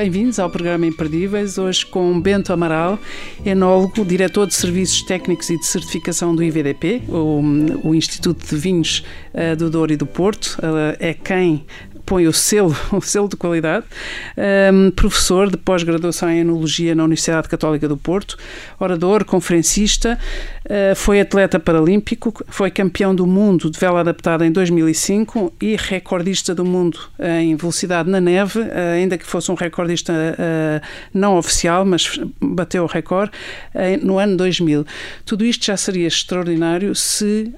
Bem-vindos ao programa Imperdíveis, hoje com Bento Amaral, enólogo, diretor de Serviços Técnicos e de Certificação do IVDP, o, o Instituto de Vinhos uh, do Douro e do Porto. Uh, é quem põe o selo, o selo de qualidade, um, professor de pós-graduação em Enologia na Universidade Católica do Porto, orador, conferencista, uh, foi atleta paralímpico, foi campeão do mundo de vela adaptada em 2005 e recordista do mundo em velocidade na neve, uh, ainda que fosse um recordista uh, não oficial, mas bateu o recorde no ano 2000. Tudo isto já seria extraordinário se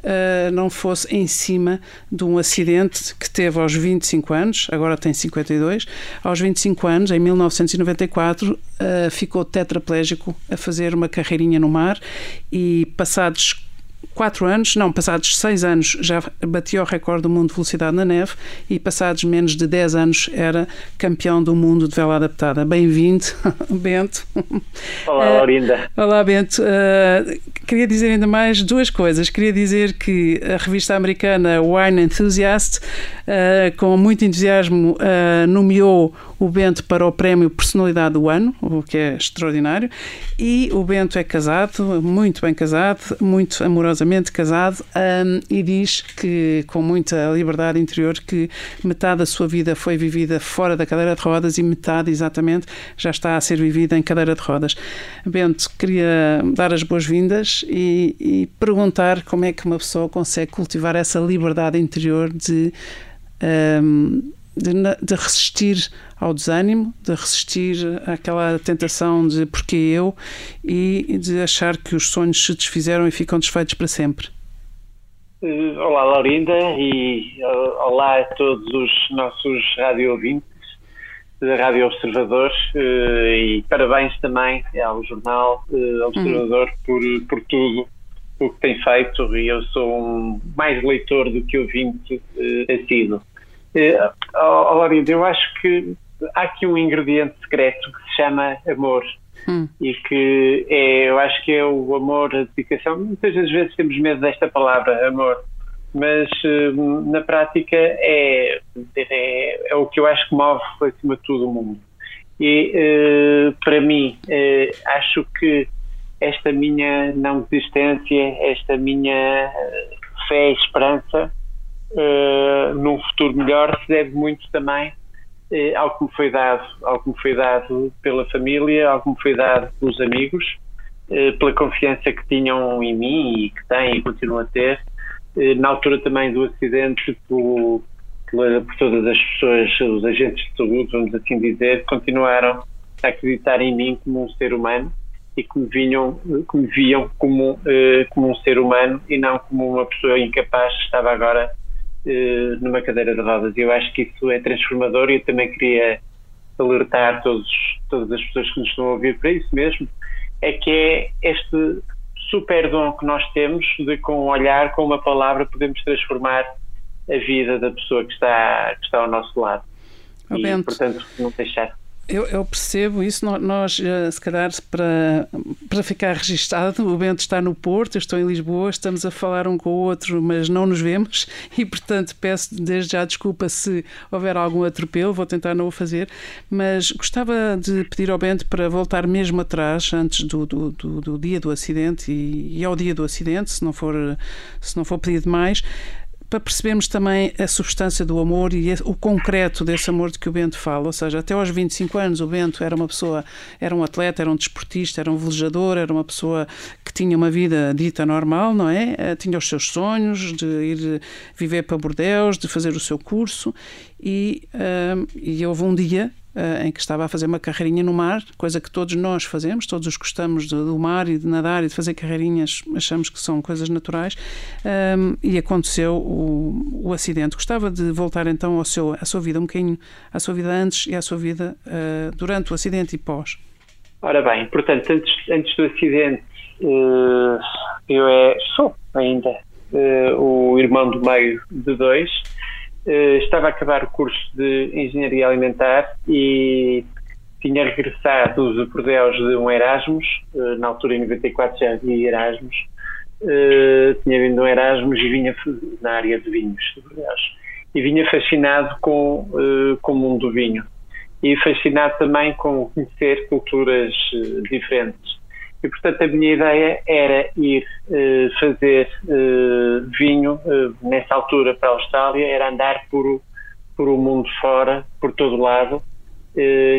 não fosse em cima de um acidente que teve aos 25 anos agora tem 52. Aos 25 anos, em 1994, uh, eh, ficou tetraplégico a fazer uma carreirinha no mar e passados quatro anos, não, passados seis anos já batia o recorde do mundo de velocidade na neve e passados menos de dez anos era campeão do mundo de vela adaptada. Bem-vindo, Bento. Olá, Laurinda. Uh, olá, Bento. Uh, queria dizer ainda mais duas coisas. Queria dizer que a revista americana Wine Enthusiast, uh, com muito entusiasmo, nomeou o Bento para o prémio Personalidade do Ano, o que é extraordinário, e o Bento é casado, muito bem casado, muito amorosamente casado, um, e diz que, com muita liberdade interior, que metade da sua vida foi vivida fora da cadeira de rodas e metade, exatamente, já está a ser vivida em cadeira de rodas. Bento, queria dar as boas-vindas e, e perguntar como é que uma pessoa consegue cultivar essa liberdade interior de. Um, de, de, resistir ao desânimo, de resistir àquela tentação de porque eu e de achar que os sonhos se desfizeram e ficam desfeitos para sempre. Eh, olá, Laurinda, e eh, olá a todos os nossos rádio ouvintes Rádio Observador eh, e parabéns também ao jornal Observador uhum. por, por tudo o que tem feito e eu sou um mais leitor do que ouvinte uh, sido. Uh, oh, eu acho que há aqui um ingrediente secreto que se chama amor. Hum. E que é, eu acho que é o amor, a dedicação. Muitas das vezes temos medo desta palavra, amor, mas uh, na prática é, é, é, o que eu acho que move acima de tudo o mundo. E uh, para mim, acho que esta minha não desistência, esta minha fé e esperança uh, num futuro melhor se deve muito também uh, ao que me foi dado, ao que me foi dado pela família, ao que me foi dado pelos amigos, uh, pela confiança que tinham em mim e que têm e continuam a ter. na altura também do acidente, por, todas as pessoas, os agentes de saúde, vamos assim dizer, continuaram a acreditar em mim como um ser humano e que me, vinham, que me viam como, como um ser humano e não como uma pessoa incapaz que estava agora numa cadeira de rodas. Eu acho que isso é transformador e eu também queria alertar todos, todas as pessoas que nos estão a ouvir para isso mesmo, é que é este super dom que nós temos de com um olhar, com uma palavra, podemos transformar a vida da pessoa que está, que está ao nosso lado. Oh, e, portanto, não deixar. Eu, eu, percebo isso. Nós, eh, se calhar, para, para ficar registado, o Bento está no Porto, eu estou em Lisboa, estamos a falar um com o outro, mas não nos vemos. E, portanto, peço desde já desculpa se houver algum atropelo, vou tentar não o fazer, mas gostava de pedir ao Bento para voltar mesmo atrás, antes do, do, do, do dia do acidente e, e, ao dia do acidente, se não for, se não for pedido mais para percebermos também a substância do amor e o concreto desse amor de que o Bento fala. Ou seja, até aos 25 anos o Bento era uma pessoa, era um atleta, era um desportista, era um velejador, era uma pessoa que tinha uma vida dita normal, não é? Eh, tinha os seus sonhos de ir viver para Bordeus, de fazer o seu curso e, um, e houve um dia uh, em que estava a fazer uma carreirinha no mar, coisa que todos nós fazemos, todos os gostamos do, do mar e de nadar e de fazer carreirinhas, achamos que são coisas naturais, um, e aconteceu o, o, acidente. Gostava de voltar então ao seu, à sua vida, um bocadinho à sua vida antes e à sua vida uh, durante o acidente e pós. Ora bem, portanto, antes, antes do acidente, uh, eu é, sou ainda o irmão do meio de dois. Uh, estava a acabar o curso de Engenharia Alimentar e tinha regressado por Deus de um Erasmus, uh, na altura em 94 já havia Erasmus, tinha vindo um Erasmus e vinha na área de vinhos de Bordeaux. E vinha fascinado com, com o mundo do vinho e fascinado também com conhecer culturas diferentes. E, portanto, a minha ideia era ir uh, fazer uh, vinho uh, nessa altura para a Austrália, era andar por, por o mundo fora, por todo lado,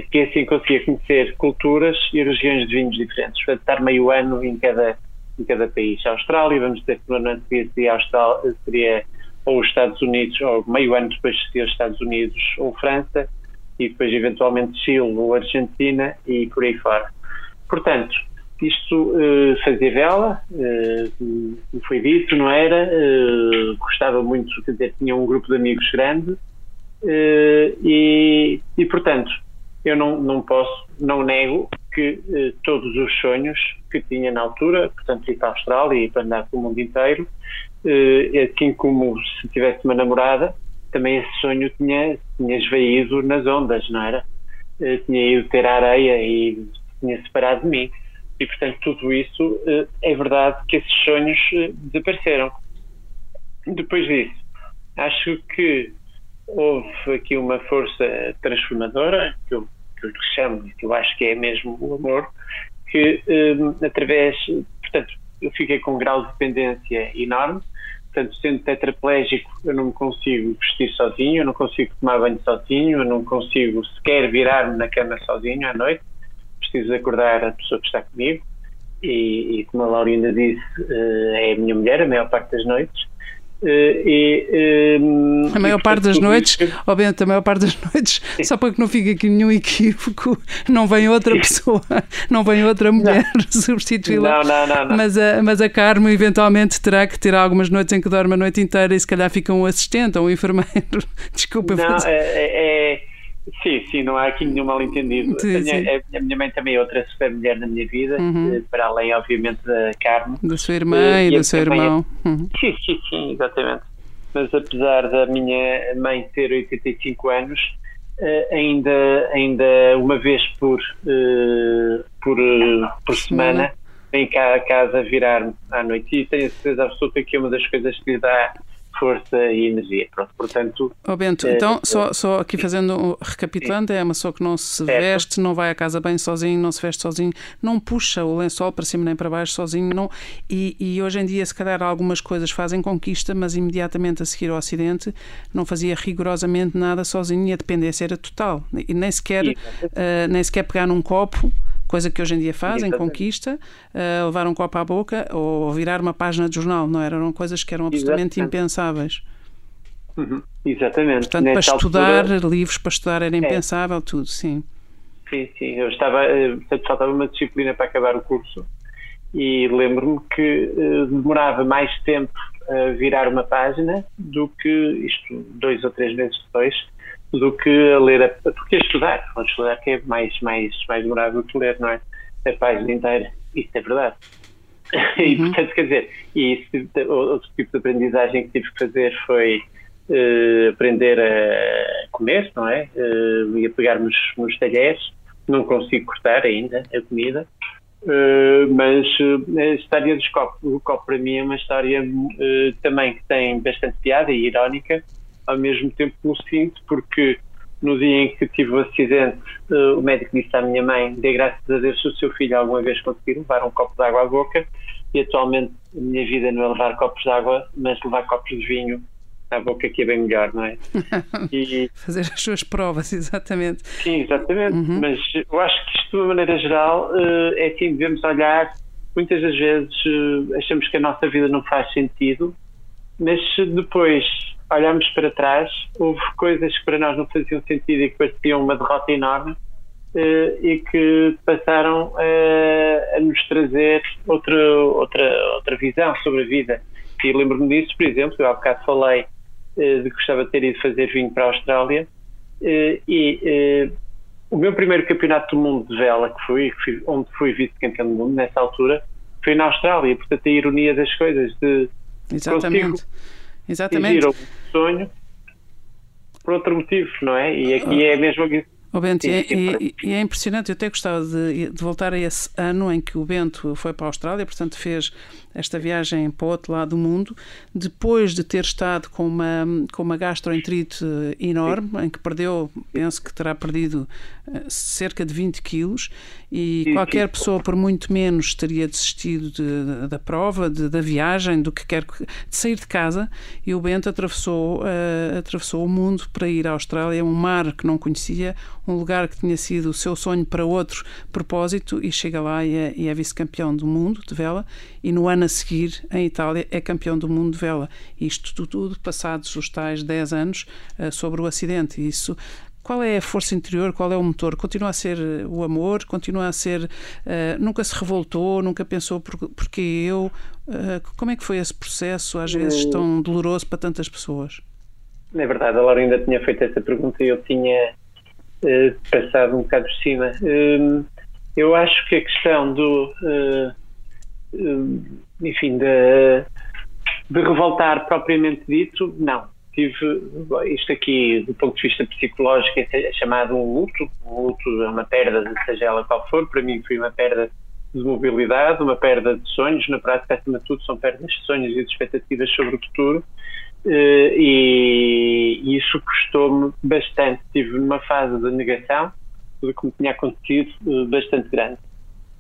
que assim conseguia conhecer culturas e regiões de vinhos diferentes. Portanto, estar meio ano em cada, em cada país. A Austrália, vamos dizer que no ano seria, Austrália, seria ou os Estados Unidos, ou meio ano depois seria os Estados Unidos ou França, e depois eventualmente Chile ou Argentina e por aí fora. Portanto, isto uh, fazia vela, uh, foi dito, não era? Uh, gostava muito, quer dizer, tinha um grupo de amigos grande e, e, portanto, eu não, não posso, não nego que todos os sonhos que tinha na altura, portanto, ir para a Austrália e para andar pelo mundo inteiro, assim como se tivesse uma namorada, também esse sonho tinha, tinha esvaído nas ondas, não era? tinha ido ter a areia e tinha separado de mim. E, portanto, tudo isso eh, é verdade que esses sonhos eh, desapareceram. Depois disso, acho que houve aqui uma força transformadora, que eu, que eu chamo, que eu acho que é mesmo o amor, que eh, através, portanto, eu fiquei com um grau de dependência enorme, portanto, sendo tetraplégico, eu não me consigo vestir sozinho, eu não consigo tomar banho sozinho, eu não consigo sequer virar-me na cama sozinho à noite, preciso acordar a pessoa que está comigo e, e como a Laurinda disse, uh, é a minha mulher a maior parte das noites. E, a maior parte das noites, isso... oh Bento, a maior parte das noites, só para que não fique aqui nenhum equívoco, não vem outra pessoa, não vem outra mulher substituí-la. Não, não, não, Mas a, mas a Carmo eventualmente terá que ter algumas noites em que dorme a noite inteira e se calhar fica um assistente ou um enfermeiro. Desculpa. Não, mas... é, é Sim, sim, não há aqui nenhum mal entendido. Sim, sim. A, a, minha mãe também é outra super mulher na minha vida, uhum. Eh, para além, obviamente, da Carmen. Da sua irmã e, e do seu irmão. É... Uhum. Sim, sim, sim, exatamente. Mas apesar da minha mãe ter 85 anos, uh, ainda, ainda uma vez por, por, por semana, vem cá a casa virar-me à noite. E tenho a certeza absoluta que é uma das coisas que lhe dá força e energia. Pronto, portanto. Oh Bento, é, então, só, só aqui fazendo, recapitulando, é uma pessoa que não se veste, não vai à casa bem sozinho, não se veste sozinho, não puxa o lençol para cima nem para baixo sozinho, não, e, e hoje em dia, se calhar, algumas coisas fazem conquista, mas imediatamente a seguir ao acidente não fazia rigorosamente nada sozinho e a dependência era total. E nem sequer, uh, nem sequer pegar num copo coisa que hoje em dia fazem, conquista, uh, levar um copo à boca ou virar uma página de jornal, não eram coisas que eram absolutamente Exatamente. impensáveis. Uhum. Exatamente. Portanto, Nesta para estudar, altura... livros para estudar era é. impensável, é. tudo, sim. Sim, sim. Eu estava, eh, portanto, faltava uma disciplina para acabar o curso e lembro-me que uh, demorava mais tempo a virar uma página do que isto, dois ou três meses depois, do que a ler, a, porque estudar, a estudar que é mais, mais, mais demorável do que ler, não é? A página inteira, isso é verdade. Uhum. E, portanto, quer dizer, e isso, outro tipo de aprendizagem que tive que fazer foi uh, aprender a comer, não é? Uh, e a pegar nos, talheres, não consigo cortar ainda a comida, Uh, mas uh, a história dos copos, o copo para mim é uma história uh, também que tem bastante piada e irónica, ao mesmo tempo me sinto, porque no dia em que tive o acidente, uh, o médico disse à minha mãe: dê graças a Deus se o seu filho alguma vez conseguir levar um copo de água à boca. E atualmente a minha vida não é levar copos de água, mas levar copos de vinho à boca, que é bem melhor, não é? E... Fazer as suas provas, exatamente. Sim, exatamente. Uhum. Mas eu acho que isto, de uma maneira geral, uh, é assim: devemos olhar. Muitas das vezes uh, achamos que a nossa vida não faz sentido, mas depois olhamos para trás, houve coisas que para nós não faziam sentido e que pareciam uma derrota enorme eh, e que passaram a nos trazer outra, outra, outra visão sobre a vida. E lembro-me disso, por exemplo, eu há bocado falei eh, de que gostava de ter ido fazer vinho para a Austrália eh, e o meu primeiro campeonato do mundo de vela que fui, onde fui vice-campeão do mundo nessa altura, foi na Austrália, portanto a ironia das coisas de Exatamente. Exatamente. um sonho por outro motivo, não é? E aqui é mesmo o Bento, e, e, e, é impressionante, eu até gostava de, de, voltar a esse ano em que o Bento foi para a Austrália, portanto fez esta viagem para o outro lado do mundo, depois de ter estado com uma, com uma gastroenterite enorme, em que perdeu, penso que terá perdido cerca de 20 quilos, e qualquer pessoa, por muito menos, teria desistido de, de, da prova, de, da viagem, do que quer, de sair de casa, e o Bento atravessou, uh, atravessou o mundo para ir à Austrália, um mar que não conhecia, um lugar que tinha sido o seu sonho para outro propósito, e chega lá e é, é vice-campeão do mundo de vela, e no ano a seguir, em Itália, é campeão do mundo de vela. Isto tudo, tudo passados os tais 10 anos uh, sobre o acidente. Isso qual é a força interior? Qual é o motor? Continua a ser eh, o amor? Continua a ser. Uh, nunca se revoltou? Nunca pensou por, porque eu? Uh, como é que foi esse processo, às vezes tão doloroso para tantas pessoas? É verdade, a Laura ainda tinha feito essa pergunta e eu tinha uh, passado um bocado por cima. Hum, eu acho que a questão do. Hum, enfim, de, de revoltar propriamente dito, não tive isto aqui do ponto de vista psicológico é chamado um luto, um luto é uma perda, seja ela qual for, para mim foi uma perda de mobilidade, uma perda de sonhos, na prática acima de tudo são perdas de sonhos e de expectativas sobre o futuro. Eh, e isso custou-me bastante, tive uma fase de negação do que me tinha acontecido eh, bastante grande.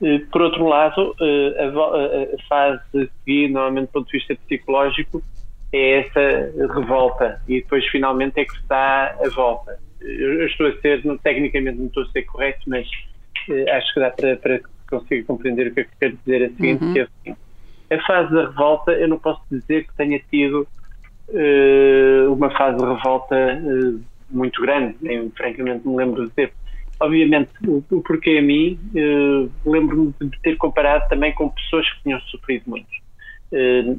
Eh, por outro lado, a fase a seguir, normalmente do ponto de vista psicológico, é essa revolta e depois finalmente é que está a volta. Eu estou a ser, não, tecnicamente não estou a ser correto, mas uh, acho que dá para, para conseguir compreender o que é que quero dizer a seguinte, uhum. que é assim, a fase da revolta eu não posso dizer que tenha tido uh, uma fase de revolta uh, muito grande, nem francamente me lembro de ter. Obviamente, o, o porquê a mim, lembro-me de ter comparado também com pessoas que tinham sofrido muito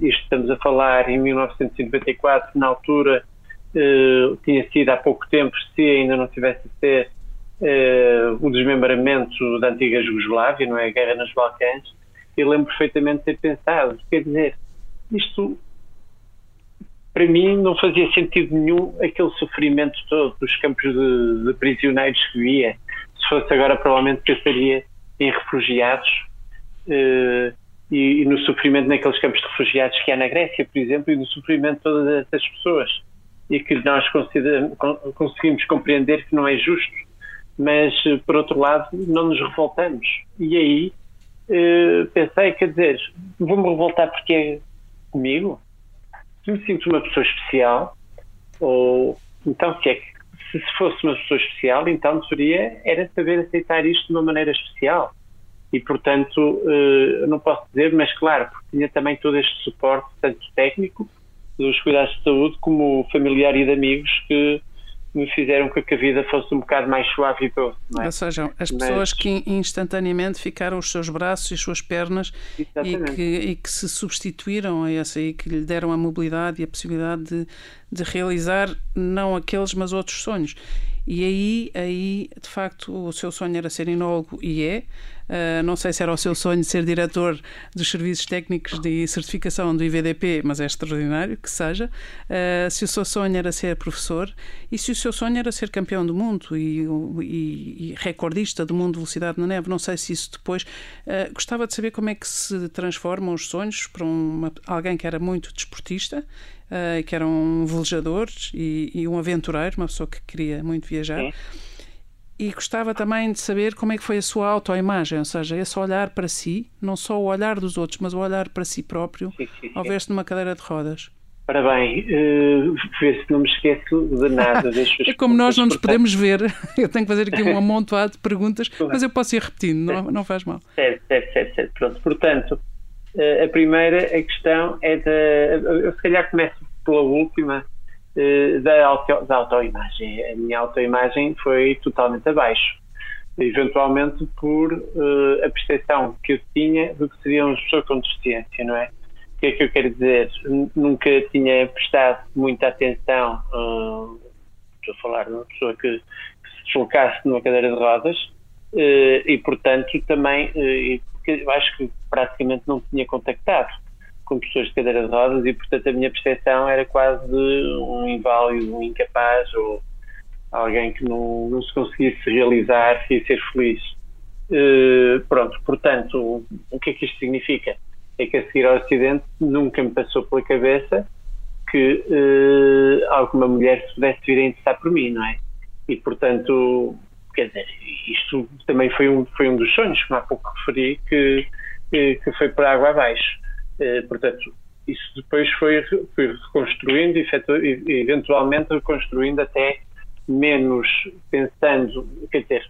estamos a falar em 1994, na altura uh, tinha sido há pouco tempo, se ainda não tivesse ser uh, o desmembramento da antiga Jugoslávia, não é? A guerra nos Balcãs. Eu lembro perfeitamente de ter pensado, quer dizer, isto para mim não fazia sentido nenhum aquele sofrimento todo dos campos de, de prisioneiros que via. Se fosse agora, provavelmente pensaria em refugiados. Uh, e, e, no sofrimento naqueles campos de refugiados que há na Grécia, por exemplo, e no sofrimento de todas essas pessoas. E que nós conseguimos compreender que não é justo, mas, por outro lado, não nos revoltamos. E aí eh, pensei, quer dizer, vou-me revoltar porque é comigo? Me sinto uma pessoa especial, ou então se é que se fosse uma pessoa especial, então deveria era saber aceitar isto de uma maneira especial e, portanto, eh, não posso dizer, mas claro, porque tinha também todo este suporte, tanto técnico, dos cuidados de saúde, como familiar e de amigos, que me fizeram com que a vida fosse um bocado mais suave e doce. É? Ou seja, as pessoas Mas... que instantaneamente ficaram os seus braços e as suas pernas e que, e que, se substituíram a essa e que lhe deram a mobilidade e a possibilidade de, de realizar não aqueles, mas outros sonhos. E aí, aí, de facto, o seu sonho era ser enólogo e é. Uh, não sei se era o seu sonho ser diretor dos serviços técnicos de certificação do IVDP, mas é extraordinário que seja. Uh, se o seu sonho era ser professor e se o seu sonho era ser campeão do mundo e, e, e recordista do mundo de velocidade na neve, não sei se isso depois. Uh, gostava de saber como é que se transformam os sonhos para uma, alguém que era muito desportista que era um velejador e, e, um aventureiro, uma pessoa que queria muito viajar. E gostava também de saber como é que foi a sua autoimagem, ou seja, esse olhar para si, não só o olhar dos outros, mas o olhar para si próprio, sim, sim, ao ver-se numa cadeira de rodas. Ora bem, uh, vê se não me esqueço de nada. é como nós não nos podemos ver, eu tenho que fazer aqui um amontoado de perguntas, mas eu posso ir repetindo, não, não faz mal. Certo, certo, certo, certo. Pronto, portanto, uh, a primeira a questão é da. Eu se calhar começo pela última, da, auto, da autoimagem. A minha autoimagem foi totalmente abaixo. Eventualmente por uh, a percepção que eu tinha do que seriam as pessoas com deficiência, não é? O que é que eu quero dizer? Nunca tinha prestado muita atenção, uh, estou a falar de uma pessoa que, que se deslocasse numa cadeira de rodas, Uh, e portanto também uh, acho que praticamente não tinha contactado com pessoas de cadeira de rodas e, portanto, a minha percepção era quase de um inválido, um incapaz ou alguém que não, não se conseguisse realizar e ser feliz. Uh, pronto, portanto, o que é que isto significa? É que a seguir ao acidente nunca me passou pela cabeça que uh, alguma mulher se pudesse vir a interessar por mim, não é? E, portanto, quer dizer, isto também foi um, foi um dos sonhos, como há pouco referi, que, que foi por água abaixo. Eh, portanto, isso depois foi, foi reconstruindo eventualmente reconstruindo até menos pensando, quer dizer,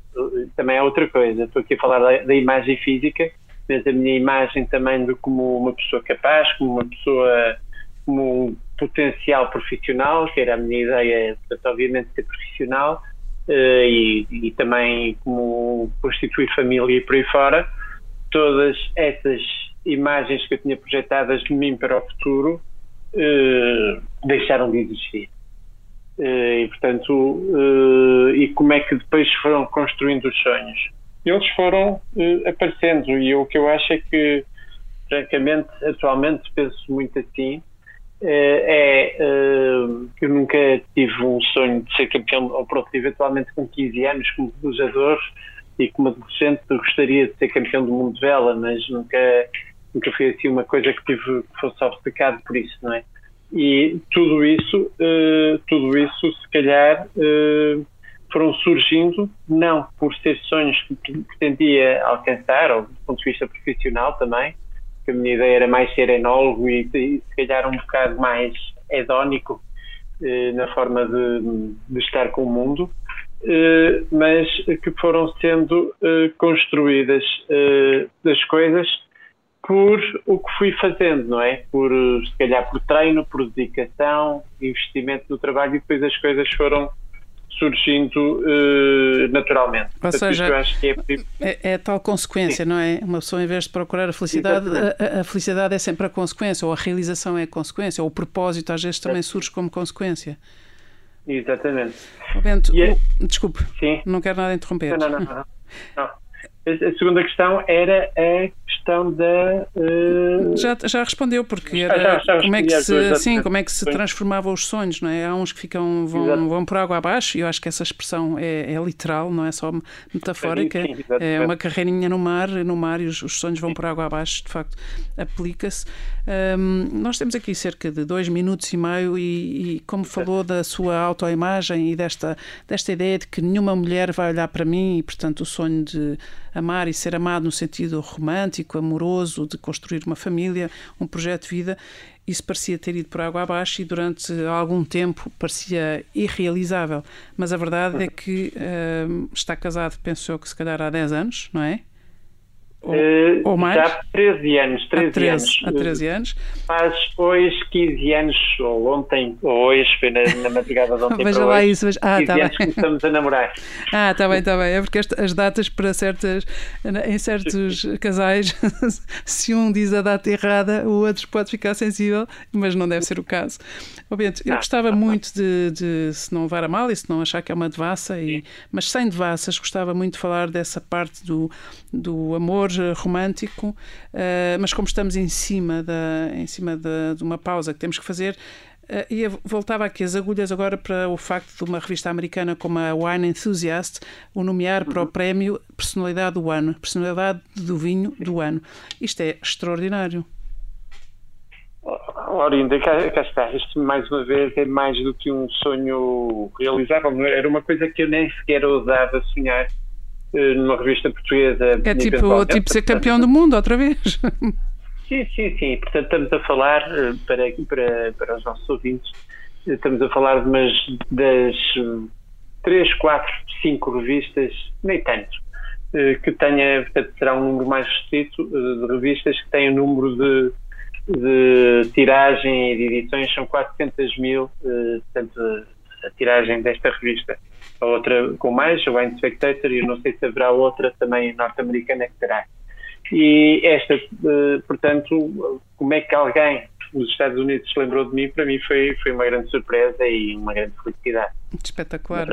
também é outra coisa, estou aqui a falar da, da, imagem física, mas a minha imagem também de como uma pessoa capaz, como uma pessoa, como um potencial profissional, que era a minha ideia, portanto, obviamente ser profissional, uh, e, e, também como constituir família e por aí fora, todas essas imagens que eu tinha projetadas de mim para o futuro uh, deixaram de existir. Uh, e portanto, e como é que depois foram construindo os sonhos? Eles foram aparecendo e o que eu acho é que, francamente, atualmente penso muito assim, é, eu nunca tive um sonho de ser campeão, ou pronto, eventualmente com 15 anos, como velejador e como adolescente gostaria de ser campeão do mundo de vela, mas nunca, nunca foi assim uma coisa que tive que fosse obcecado por isso, não é? E tudo isso, uh, tudo isso, se calhar, uh, foram surgindo não por ser sonhos que pretendia alcançar, ou do ponto de vista profissional também, que a minha ideia era mais ser enólogo e, e se calhar um bocado mais hedónico eh, na forma de, de, estar com o mundo, mas que foram sendo construídas das coisas por o que fui fazendo, não é? Por, se calhar por treino, por dedicação, investimento no trabalho e depois as coisas foram surgindo uh, naturalmente. Ou Portanto, seja, é... É, é... tal consequência, Sim. não é? Uma pessoa, em vez de procurar a felicidade, a, a, felicidade é sempre a consequência, ou a realização é a consequência, ou o propósito às vezes também surge como consequência. Exatamente. Bento, é... desculpe, Sim. não quero nada interromper. Não, não, não. não. não. A segunda questão era a questão da. Uh... Já, já respondeu, porque era já, já, já como, é que se, sim, como é que se transformavam os sonhos, não é? Há uns que ficam, vão, vão por água abaixo, e eu acho que essa expressão é, é literal, não é só metafórica. Sim, sim, é uma carreirinha no mar, no mar e os, os sonhos vão por água abaixo, de facto, aplica-se. Um, nós temos aqui cerca de dois minutos e meio, e, e como falou da sua autoimagem e desta, desta ideia de que nenhuma mulher vai olhar para mim, e portanto o sonho de amar e ser amado no sentido romântico, amoroso, de construir uma família, um projeto de vida, isso parecia ter ido por água abaixo e durante algum tempo parecia irrealizável. Mas a verdade é que uh, está casado, pensou que se calhar há 10 anos, não é? Ou, uh, ou mais? Já há 13 anos. 13 há 13 anos. Há 13 anos. Faz hoje 15 anos, ou ontem, ou hoje, foi na, na madrugada de ontem Veja lá hoje, isso. Mas... Ah, 15 tá anos bem. começamos a namorar. Ah, está bem, está bem. É porque as datas para certas, em certos casais, se um diz a data errada, o outro pode ficar sensível, mas não deve ser o caso. Oh, Bento, eu ah, gostava ah, muito de, de, se não levar a mal e se não achar que é uma devassa, e, mas sem devassas, gostava muito de falar dessa parte do, do amor romântico, uh, mas como estamos em cima, da, em cima de, de uma pausa que temos que fazer, Uh, e voltava aqui as agulhas agora para o facto de uma revista americana como a Wine Enthusiast o nomear para o uhum. prémio Personalidade do Ano, Personalidade do Vinho do Ano. Isto é extraordinário. Orinda, cá, cá está. Isto, mais uma vez, é mais do que um sonho realizável. Era uma coisa que eu nem sequer ousava sonhar eh, numa revista portuguesa. É tipo, tipo ser campeão do mundo outra vez. Sim, sim, sim. Portanto, estamos a falar, eh, para, para, para os nossos ouvintes, eh, estamos a falar de umas das três, quatro, cinco revistas, nem tanto, que tenha, portanto, será um número mais restrito de revistas que tenham um número de, de tiragem e de edições, são 400 mil, portanto, a tiragem desta revista a outra com mais, a Wine Spectator, e não sei se haverá outra também norte-americana que terá. E esta, eh, portanto, como é que alguém nos Estados Unidos se lembrou de mim, para mim foi, foi uma grande surpresa e uma grande felicidade. Espetacular,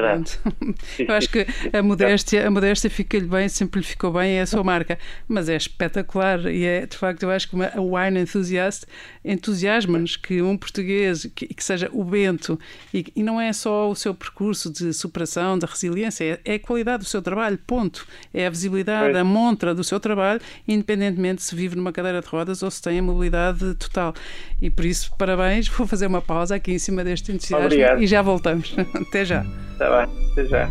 Eu acho que a modéstia, a modéstia fica-lhe bem, sempre lhe ficou bem, é a sua marca. Mas é espetacular e é, de facto, eu acho que uma, a Wine Enthusiast entusiasma-nos que um português, que, que seja o Bento, e, e, não é só o seu percurso de superação, de resiliência, é, é a qualidade do seu trabalho, ponto. É a visibilidade, a montra do seu trabalho, independentemente se vive numa cadeira de rodas ou se tem a mobilidade total. E por isso, parabéns. Vou fazer uma pausa aqui em cima deste entusiasmo Obrigado. e já voltamos. Até já. Está bem, até já.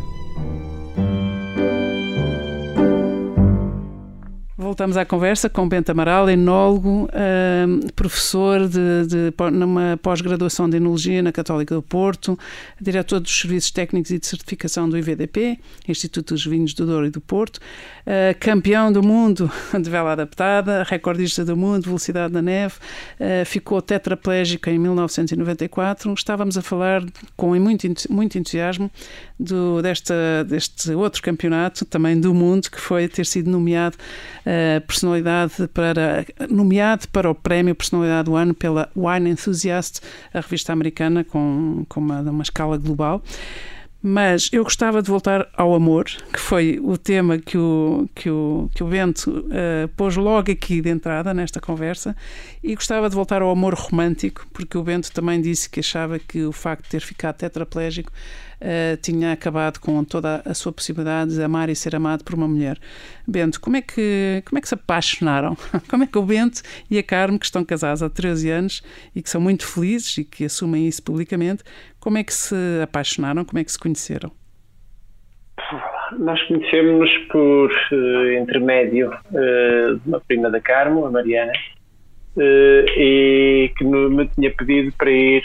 Voltamos à conversa com Bento Amaral, enólogo, professor de, de, numa pós-graduação de Enologia na Católica do Porto, diretor dos Serviços Técnicos e de Certificação do IVDP, Instituto dos Vinhos do Douro e do Porto, uh, campeão do mundo de vela adaptada, recordista do mundo de velocidade na neve, uh, ficou tetraplégico em 1994. Estávamos a falar com muito, muito entusiasmo do, desta, deste outro campeonato, também do mundo, que foi ter sido nomeado personalidade para nomeado para o prémio Personalidade do Ano pela Wine Enthusiast, a revista americana com, com uma, uma escala global. Mas eu gostava de voltar ao amor, que foi o tema que o, que o, que o Bento uh, pôs logo aqui de entrada nesta conversa, e gostava de voltar ao amor romântico, porque o Bento também disse que achava que o facto de ter ficado tetraplégico uh, tinha acabado com toda a sua possibilidade de amar e ser amado por uma mulher. Bento, como é que, como é que se apaixonaram? Como é que o Bento e a Carme, que estão casados há 13 anos e que são muito felizes e que assumem isso publicamente, como é que se apaixonaram? Como é que se conheceram? Nós conhecemos-nos por uh, intermédio uh, de uma prima da Carmo, a Mariana, uh, e que me tinha pedido para ir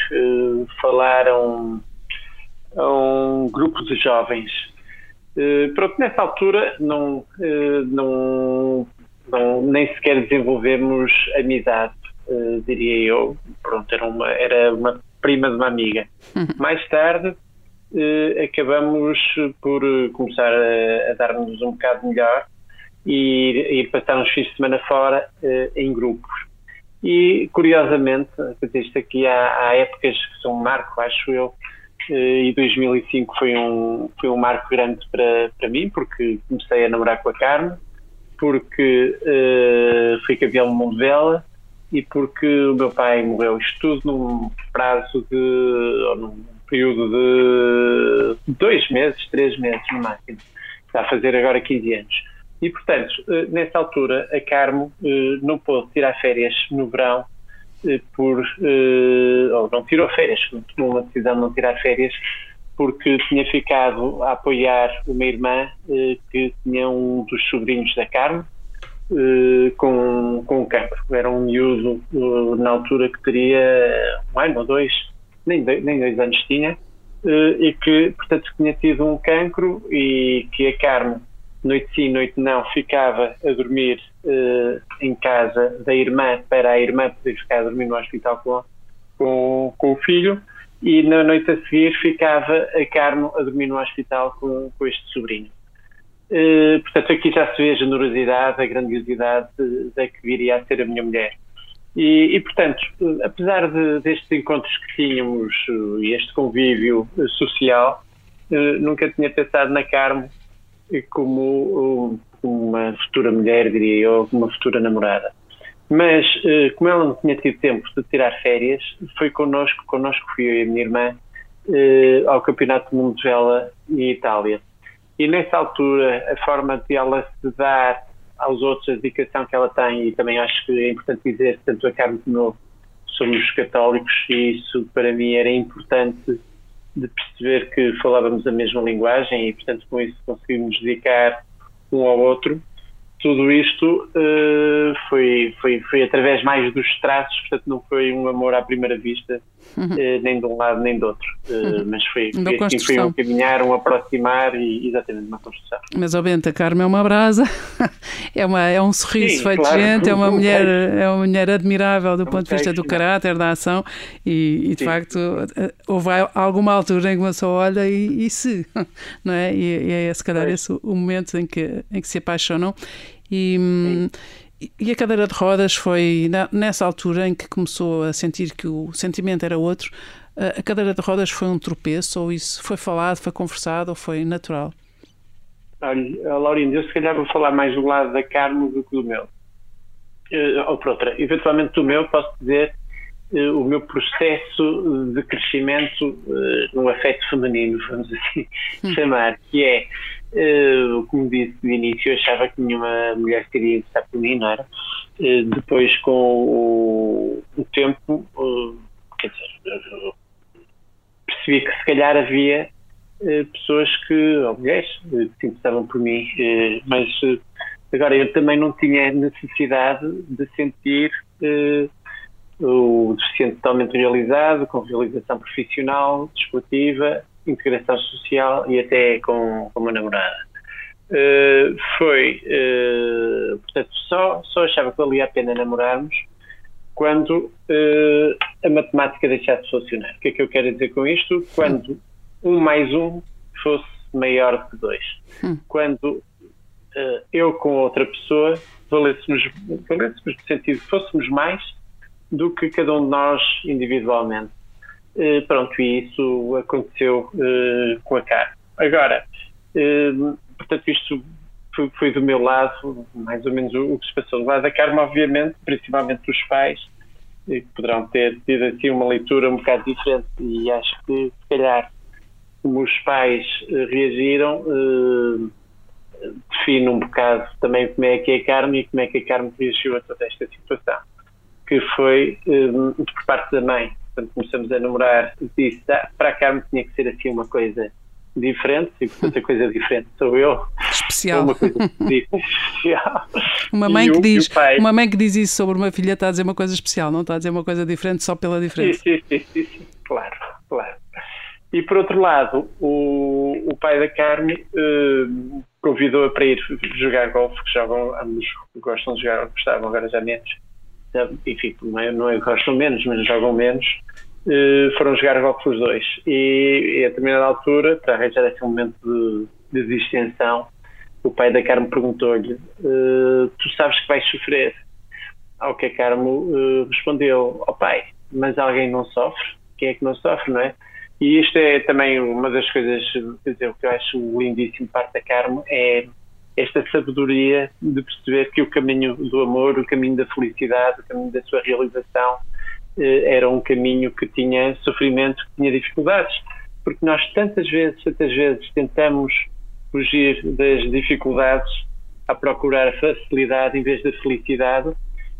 falar a um, a um grupo de jovens. Uh, pronto, nessa altura não, uh, não, não, nem sequer desenvolvemos amizade, uh, diria eu. Pronto, era uma, era uma prima de uma amiga. Uhum. Mais tarde acabamos por começar a, a dar-nos um bocado melhor e, e passar uns fins de semana fora em grupos. E, curiosamente, isto aqui há, há épocas que são um marco, acho eu, e 2005 foi um, foi um marco grande para, para mim, porque comecei a namorar com a Carmen, porque uh, fui campeão do mundo dela e porque o meu pai morreu. Isto tudo num prazo de. ou num período de dois meses, três meses no máximo. Está a fazer agora 15 anos. E, portanto, uh, nessa altura, a Carmo não pôde tirar férias no verão eh, por eh, ou não tirou férias, tomou uma decisão de não tirar férias porque tinha ficado a apoiar uma irmã eh, que tinha um dos sobrinhos da carne com, com cancro. Era um miúdo na altura que teria um ano ou dois, nem dois, nem dois anos tinha, e que, portanto, tinha tido um cancro e que a carne noite sim, noite não, ficava a dormir uh, em casa da irmã para a irmã poder ficar a dormir no hospital com, com, com o filho e na noite a seguir ficava a Carmo a dormir no hospital com, com este sobrinho. Uh, portanto, aqui já se vê a generosidade, a grandiosidade da que viria a ser a minha mulher. E, e portanto, apesar de, destes encontros que tínhamos e este convívio social, nunca tinha pensado na Carmo como uma futura mulher, diria eu, uma futura namorada. Mas, eh, como ela não tinha tido tempo de tirar férias, foi connosco, connosco fui eu e a minha irmã, eh, ao Campeonato do Mundo de Vela em Itália. E nessa altura, a forma de ela se dar aos outros, a dedicação que ela tem, e também acho que é importante dizer, tanto a Carmen como eu somos católicos, e isso para mim era importante de perceber que falávamos a mesma linguagem e, portanto, com isso conseguimos dedicar um ao outro. Tudo isto uh, foi, foi, foi através mais dos traços, portanto, não foi um amor à primeira vista, uhum. uh, nem de um lado nem do outro. Uh, mas foi, foi, assim, foi um caminhar, um aproximar e exatamente uma construção. Mas, ao Bento, a Carmen é uma brasa, é, uma, é um sorriso Sim, feito claro, gente, é uma, mulher, é uma mulher admirável do um ponto de vista do caráter, da ação e, e de Sim. facto, houve alguma altura em que uma só olha e, e se, não é? E, e é se calhar esse o momento em que, em que se apaixonam. E, e a cadeira de rodas foi nessa altura em que começou a sentir que o sentimento era outro. A cadeira de rodas foi um tropeço, ou isso foi falado, foi conversado, ou foi natural? Olha, Laurinda, eu se calhar vou falar mais do lado da Carmo do que do meu. Uh, ou por outra, eventualmente do meu, posso dizer uh, o meu processo de crescimento uh, no afeto feminino, vamos assim hum. chamar, que é, como disse no início, eu achava que nenhuma mulher queria estar por mim, não era? depois, com o, o tempo, quer dizer, percebi que se calhar havia pessoas que, ou mulheres, que se interessavam por mim, mas agora eu também não tinha necessidade de sentir o deficiente totalmente realizado, com realização profissional, desportiva, integração social e até com, com uma namorada. Uh, foi, uh, portanto, só, só achava que valia a pena namorarmos quando uh, a matemática deixasse de funcionar. O que é que eu quero dizer com isto? Quando um mais um fosse maior que dois. Quando eu com outra pessoa valêssemos, valêssemos no sentido que fôssemos mais do que cada um de nós individualmente. Uh, pronto, e isso aconteceu uh, com a CAR. Agora, uh, portanto, isto foi, do meu lado, mais ou menos o, que se passou. Do lado da Carmo, obviamente, principalmente dos pais, que poderão ter tido assim uma leitura um bocado diferente, e acho que, se calhar, como os pais reagiram, define um bocado também como é que é a Carmo e como é que a Carmo reagiu a toda esta situação que foi por parte da mãe. Quando começamos a namorar, disse, ah, para a Carmen tinha que ser assim uma coisa diferente, e portanto a coisa diferente sou eu. Especial. Uma coisa especial. Uma mãe, que diz, uma mãe que diz isso sobre uma filha está a dizer uma coisa especial, não está a dizer uma coisa diferente só pela diferença. Sim, sim, sim, sim, claro, claro. E por outro lado, o, o pai da Carmen uh, convidou-a para ir jogar golfe, que jogam, ambos gostam de jogar, gostavam agora já menos enfim, não é, não é que gostam menos, mas jogam menos, uh, foram jogar golfe os dois. E, e a determinada altura, para arranjar esse momento de, de distensão, o pai da Carmo perguntou-lhe: uh, Tu sabes que vais sofrer? Ao que a Carmo uh, respondeu: Ó oh, pai, mas alguém não sofre? Quem é que não sofre, não é? E isto é também uma das coisas, quer dizer, o que eu acho lindíssimo parte da Carmo é esta sabedoria de perceber que o caminho do amor, o caminho da felicidade, o caminho da sua realização eh, era um caminho que tinha sofrimento, que tinha dificuldades. Porque nós tantas vezes, tantas vezes tentamos fugir das dificuldades a procurar facilidade em vez da felicidade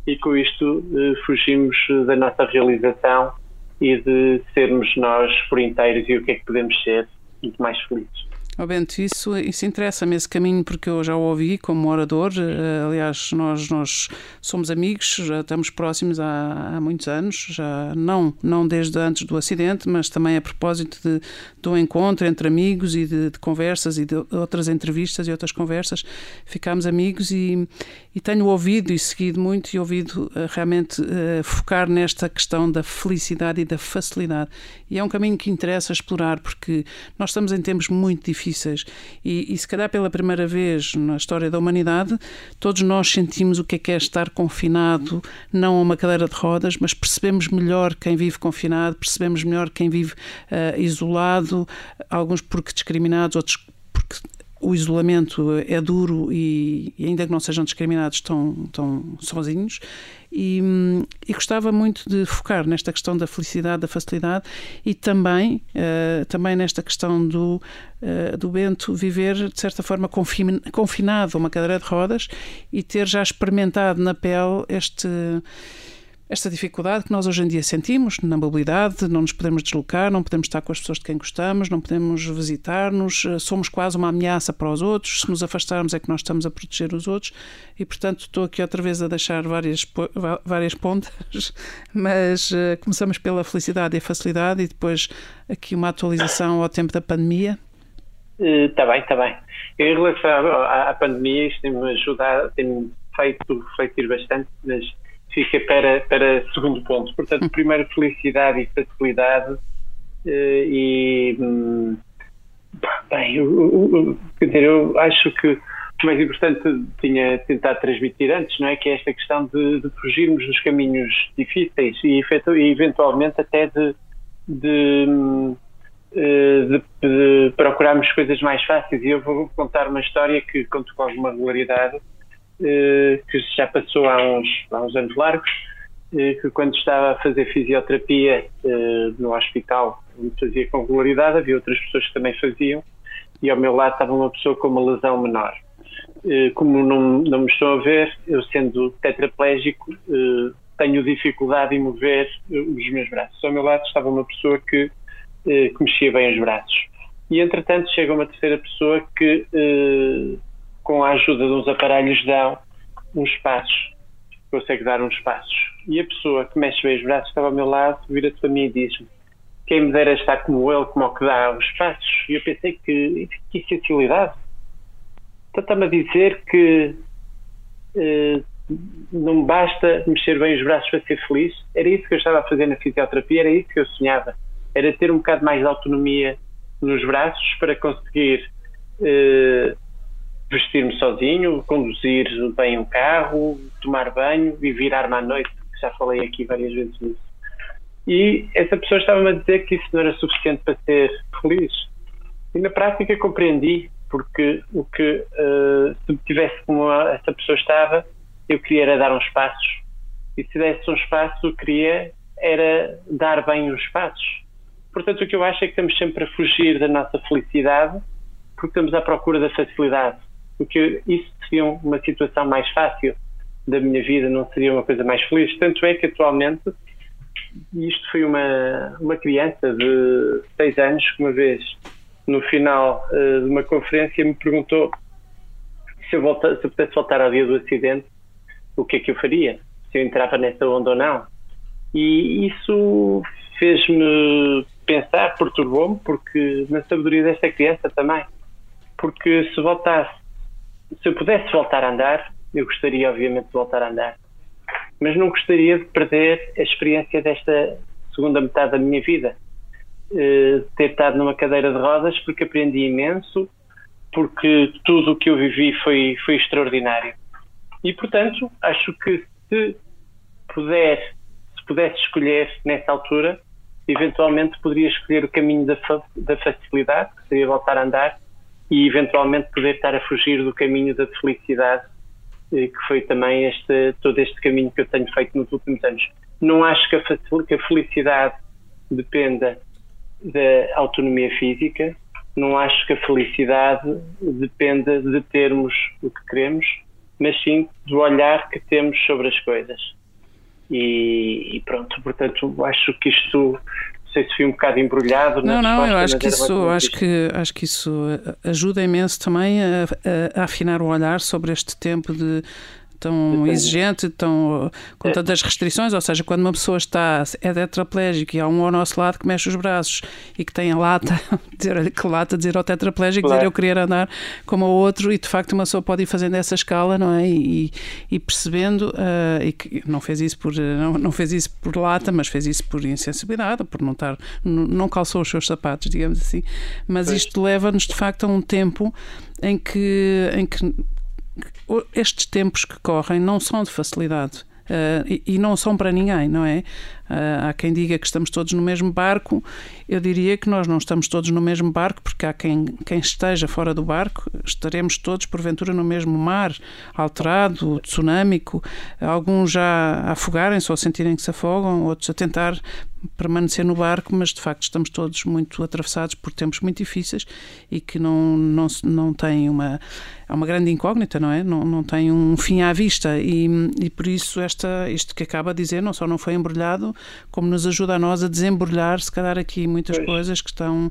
e com isto eh, fugimos da nossa realização e de sermos nós por inteiros e o que é que podemos ser muito mais felizes. Oh Bento, isso, isso interessa-me esse caminho porque eu já o ouvi como orador. Eh, aliás, nós, nós somos amigos, já estamos próximos há, há muitos anos, já não, não desde antes do acidente, mas também a propósito de, do encontro entre amigos e de, de conversas e de outras entrevistas e outras conversas. Ficámos amigos e, e tenho ouvido e seguido muito e ouvido uh, realmente uh, focar nesta questão da felicidade e da facilidade. E é um caminho que interessa explorar porque nós estamos em tempos muito difíceis e, e se calhar pela primeira vez na história da humanidade, todos nós sentimos o que é que é estar confinado, não a uma cadeira de rodas, mas percebemos melhor quem vive confinado, percebemos melhor quem vive uh, isolado, alguns porque discriminados, outros porque o isolamento é duro e, ainda que não sejam discriminados, estão, estão sozinhos. E, e, gostava muito de focar nesta questão da felicidade, da facilidade e também, uh, também nesta questão do, uh, do Bento viver, de certa forma, confinado a uma cadeira de rodas e ter já experimentado na pele este esta dificuldade que nós hoje em dia sentimos na mobilidade, não nos podemos deslocar, não podemos estar com as pessoas de quem gostamos, não podemos visitar-nos, eh, somos quase uma ameaça para os outros, se nos afastarmos é que nós estamos a proteger os outros e, portanto, estou aqui outra vez a deixar várias, várias pontas, mas uh, começamos pela felicidade e a facilidade e depois aqui uma atualização ao tempo da pandemia. Está uh, bem, está bem. Em relação à, à pandemia, isto tem-me ajudado, tem-me feito refletir bastante, mas fica para, para segundo ponto. Portanto, primeiro, felicidade e facilidade. Eh, e. Hum, bem, eu, eu, eu acho que que mais importante tinha tentado transmitir antes, não é? Que é esta questão de, de fugirmos dos caminhos difíceis e, e eventualmente até de, de, eh, de, de, procurarmos coisas mais fáceis. E eu vou contar uma história que conto com alguma regularidade, que já passou há uns, há uns anos largos, eh, que quando estava a fazer fisioterapia no hospital, onde fazia com regularidade, havia outras pessoas que também faziam, e ao meu lado estava uma pessoa com uma lesão menor. Como não, não me estão a ver, eu sendo tetraplégico, tenho dificuldade em mover os meus braços. Ao meu lado estava uma pessoa que eh, que mexia bem os braços. E entretanto chega uma terceira pessoa que, eh, com a ajuda de uns aparelhos, dá uns passos, consegue dar uns passos. E a pessoa que mexe bem os braços estava ao meu lado, vira-se para mim e diz-me: Quem me dera estar como ele, como o que dá os passos. E eu pensei que, que essencialidade. Então está-me a dizer que eh, não basta mexer bem os braços para ser feliz. Era isso que eu estava a fazer na fisioterapia, era isso que eu sonhava era ter um bocado mais de autonomia nos braços para conseguir eh, vestir-me sozinho, conduzir bem um carro, tomar banho e virar-me à noite, que já falei aqui várias vezes nisso. E essa pessoa estava-me a dizer que isso não era suficiente para ser feliz. E na prática compreendi, porque o que uh, se tivesse como essa pessoa estava, eu queria era dar uns passos. E se desse um espaço, eu queria era dar bem os passos. Portanto, o que eu acho é que estamos sempre a fugir da nossa felicidade porque estamos à procura da facilidade. Porque isso seria uma situação mais fácil da minha vida, não seria uma coisa mais feliz. Tanto é que atualmente, isto foi uma, uma criança de seis anos que uma vez, no final uh, de uma conferência, me perguntou se eu, volta, se eu pudesse voltar ao dia do acidente, o que é que eu faria? Se eu entrava nessa onda ou não. E isso fez-me pensar, perturbou-me, porque na sabedoria desta criança também. Porque se voltasse, se eu pudesse voltar a andar, eu gostaria, obviamente, de voltar a andar. Mas não gostaria de perder a experiência desta segunda metade da minha vida. Uh, ter estado numa cadeira de rodas porque aprendi imenso, porque tudo o que eu vivi foi, foi extraordinário. E, portanto, acho que se puder, se pudesse escolher nessa altura, eventualmente poderia escolher o caminho da, da facilidade, que seria voltar a andar, e eventualmente poder estar a fugir do caminho da felicidade, eh, que foi também este, todo este caminho que eu tenho feito nos últimos anos. Não acho que a, felicidade dependa da autonomia física, não acho que a felicidade dependa de termos o que queremos, mas sim do olhar que temos sobre as coisas. E, e, pronto, portanto, acho que isto sei se fui um bocado embrulhado. Não, não, eu acho que isso, acho que, acho que isso ajuda imenso também a, a, a afinar o olhar sobre este tempo de tão exigente, tão, com é. tantas restrições, ou seja, quando uma pessoa está, é tetraplégica e há um ao nosso lado que mexe os braços e que tem a lata, dizer que lata, dizer ao tetraplégico, claro. dizer eu querer andar como o outro e de facto uma pessoa pode ir fazendo essa escala, não é? E, e percebendo, uh, e que não fez isso por não, não fez isso por lata, mas fez isso por insensibilidade, por não estar, não, não calçou os seus sapatos, digamos assim. Mas pois. isto leva-nos de facto a um tempo em que, em que estes tempos que correm não são de facilidade. Uh, e, e, não são para ninguém, não é? Uh, há quem diga que estamos todos no mesmo barco. Eu diria que nós não estamos todos no mesmo barco, porque há quem, quem esteja fora do barco, estaremos todos, porventura, no mesmo mar, alterado, tsunâmico. Alguns já a afogarem-se ou sentirem que se afogam, outros a tentar permanecer no barco, mas de facto estamos todos muito atravessados por tempos muito difíceis e que não, não, não têm uma. É uma grande incógnita, não é? Não, não tem um fim à vista e, e por isso esta, isto que acaba de dizer não só não foi embrulhado, como nos ajuda a nós a desembrulhar, se calhar, aqui muitas pois. coisas que estão,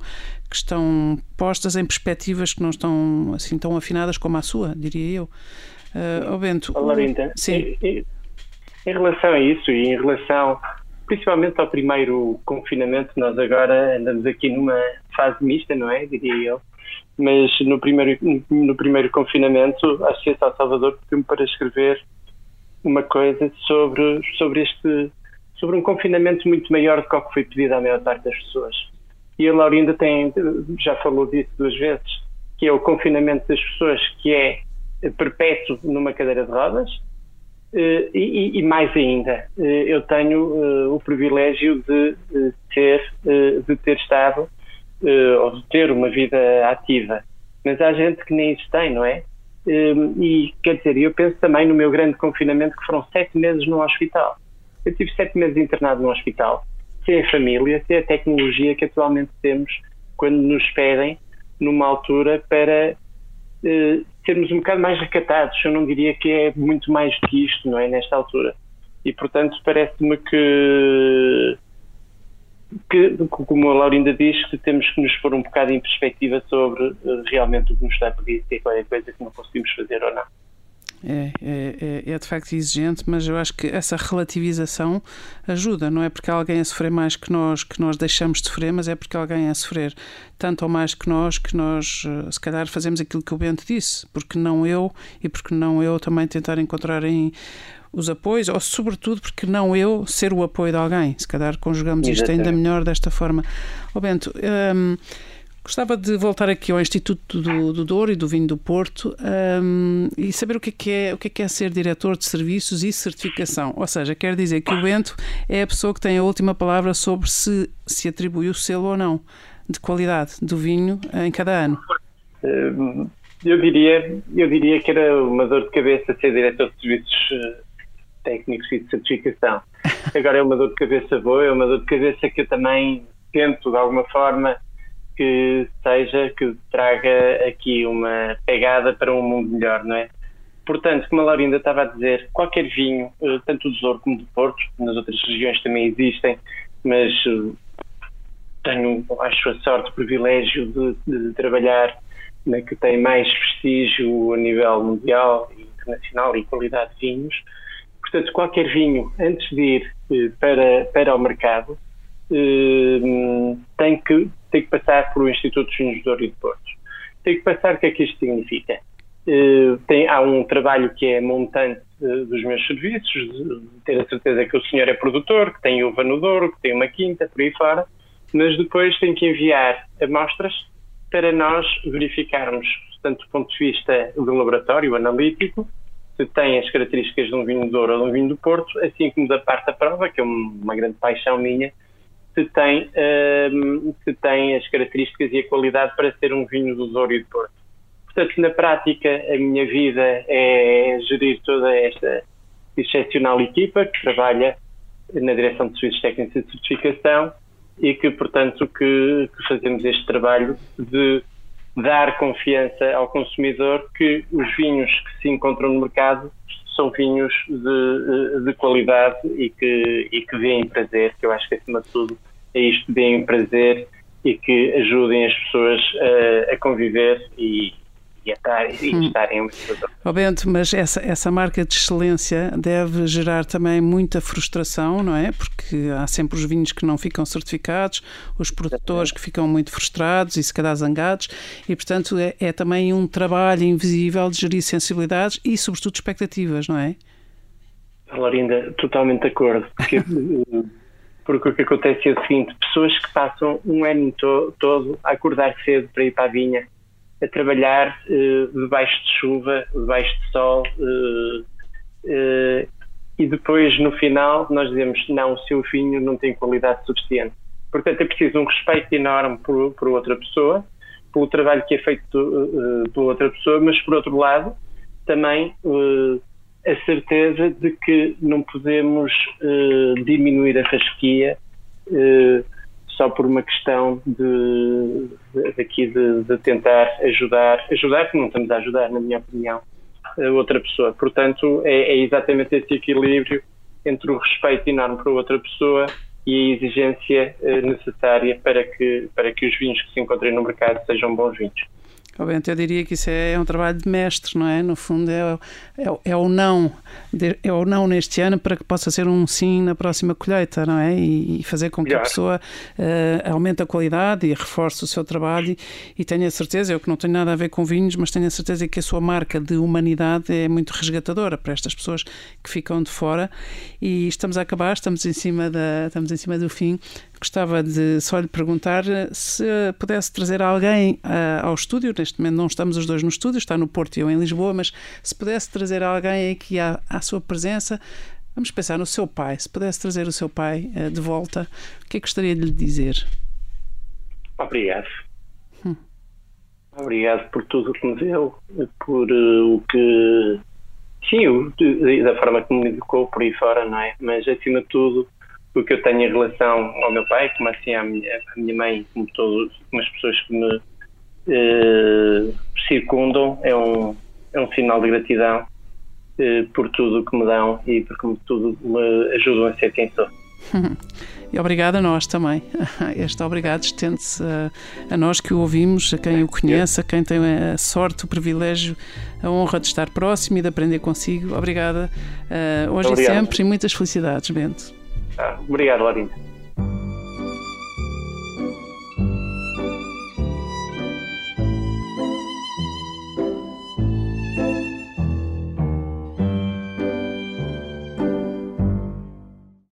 que estão postas em perspectivas que não estão assim tão afinadas como a sua, diria eu. Uh, oh Bento. sim. Em, em relação a isso e em relação principalmente ao primeiro confinamento, nós agora andamos aqui numa fase mista, não é? Diria eu. Mas no primeiro, no primeiro confinamento, a Associação Salvador pediu-me para escrever uma coisa sobre, sobre este sobre um confinamento muito maior do que o que foi pedido à maior parte das pessoas. E a Laurinda tem, já falou disso duas vezes, que é o confinamento das pessoas, que é perpétuo numa cadeira de rodas uh, e, e, mais ainda, uh, eu tenho o privilégio de ter, de ter estado ou de ter uma vida ativa. Mas há gente que nem isso tem, não é? E quer dizer, eu penso também no meu grande confinamento que foram sete meses no hospital. Eu tive sete meses internado no hospital, sem a família, sem a tecnologia que atualmente temos quando nos pedem numa altura para uh, sermos um bocado mais recatados. Eu não diria que é muito mais do que isto, não é? Nesta altura. E, portanto, parece-me que, que, como a Laurinda diz, que temos que nos pôr um bocado em perspectiva sobre uh, realmente o que nos está a pedir, se é qualquer coisa que não conseguimos fazer ou não. É, é, é, é, de facto exigente, mas eu acho que essa relativização ajuda, não é porque alguém a sofrer mais que nós que nós deixamos de sofrer, mas é porque alguém a sofrer tanto ou mais que nós que nós eh, se calhar fazemos aquilo que o Bento disse, porque não eu e porque não eu também tentar encontrar em os apoios, ou sobretudo porque não eu ser o apoio de alguém. Se calhar conjugamos isto ainda melhor desta forma. Ó Bento, hum, Gostava de voltar aqui ao Instituto do, do Douro e do Vinho do Porto um, e saber o que, é que é, o que é que é ser diretor de serviços e certificação. Ou seja, quer dizer que o Bento é a pessoa que tem a última palavra sobre se se atribui o selo ou não de qualidade do vinho em cada ano. Hum, eu diria, eu diria que era uma dor de cabeça ser diretor de serviços eh, técnicos e de certificação. Agora é uma dor de cabeça boa, é uma dor de cabeça que eu também tento, de alguma forma, que seja, que traga aqui uma pegada para um mundo melhor, não é? Portanto, como a Laurinda estava a dizer, qualquer vinho, eh, tanto do Douro como do Porto, nas outras regiões também existem, mas eh, tenho, acho a sorte, o privilégio de, de trabalhar na que tem mais prestígio a nível mundial e internacional e qualidade de vinhos. Portanto, qualquer vinho, antes de ir eh, para, para o mercado, tem que tem que passar por o Instituto de Vinhos de de Porto. Tem que passar o que é que isto significa. Uh, tem, há um trabalho que é montante uh, dos meus serviços, de ter a certeza que o senhor é produtor, que tem uva no Douro, que tem uma quinta, por aí fora, mas depois tem que enviar amostras para nós verificarmos, tanto do ponto de vista do laboratório analítico, se tem as características de um vinho do Douro ou de um vinho do Porto, assim como da parte da prova, que é uma grande paixão minha, se tem, um, se tem as características e a qualidade para ser um vinho do Douro e do Porto. Portanto, na prática, a minha vida é gerir toda esta excepcional equipa que trabalha na direção de serviços técnicos de certificação e que, portanto, que, que fazemos este trabalho de dar confiança ao consumidor que os vinhos que se encontram no mercado são vinhos de, de qualidade e que, e que deem prazer, que eu acho que acima de tudo é isto, deem prazer e que ajudem as pessoas a, a conviver e, e a estar, e hum. estarem um oh, Bento, mas essa, essa marca de excelência deve gerar também muita frustração, não é? Porque há sempre os vinhos que não ficam certificados, os produtores que ficam muito frustrados e se calhar zangados, e portanto é, é também um trabalho invisível de gerir sensibilidades e sobretudo expectativas, não é? Laurinda, totalmente de acordo. Porque, porque o que acontece é o seguinte: pessoas que passam um ano to todo a acordar cedo para ir para a vinha, a trabalhar uh, debaixo de chuva, debaixo de sol, uh, uh, e depois no final nós dizemos não, o seu vinho não tem qualidade suficiente. Portanto, é preciso um respeito enorme por, por outra pessoa, pelo trabalho que é feito por outra pessoa, mas por outro lado também a certeza de que não podemos diminuir a fasquia só por uma questão de, de aqui de, de, tentar ajudar, ajudar que não estamos a ajudar, na minha opinião, a outra pessoa. Portanto, é, é exatamente esse equilíbrio entre o respeito enorme para outra pessoa e a exigência eh, necessária para que, para que os vinhos que se encontrem no mercado sejam bons vinhos. Obviamente, eu diria que isso é, é um trabalho de mestre, não é? No fundo, é, é, é, o não, é o não neste ano para que possa ser um sim na próxima colheita, não é? E, e fazer com que a pessoa uh, aumente a qualidade e reforce o seu trabalho e, e tenha certeza, eu que não tenho nada a ver com vinhos, mas tenho a certeza que a sua marca de humanidade é muito resgatadora para estas pessoas que ficam de fora. E estamos a acabar, estamos em cima, da, estamos em cima do fim. Gostava de só lhe perguntar se pudesse trazer alguém uh, ao estúdio. Neste momento não estamos os dois no estúdio, está no Porto e eu em Lisboa, mas se pudesse trazer alguém aqui à, à sua presença, vamos pensar no seu pai. Se pudesse trazer o seu pai uh, de volta, o que é que gostaria de lhe dizer? Obrigado. Hum. Obrigado por tudo que me deu, por uh, o que. Sim, o, da forma que me educou por aí fora, não é? Mas acima de tudo, o que eu tenho em relação ao meu pai, como assim à minha, à minha mãe, como, como as pessoas que me uh, circundam, é um, é um sinal de gratidão uh, por tudo o que me dão e por tudo me ajudam a ser quem sou. E obrigado a nós também. Este obrigado estende-se a, a, nós que o ouvimos, a quem o conhece, a quem tem a sorte, o privilégio, a honra de estar próximo e de aprender consigo. Obrigada uh, hoje obrigado. e sempre e muitas felicidades, Bento. Obrigado, Larinha.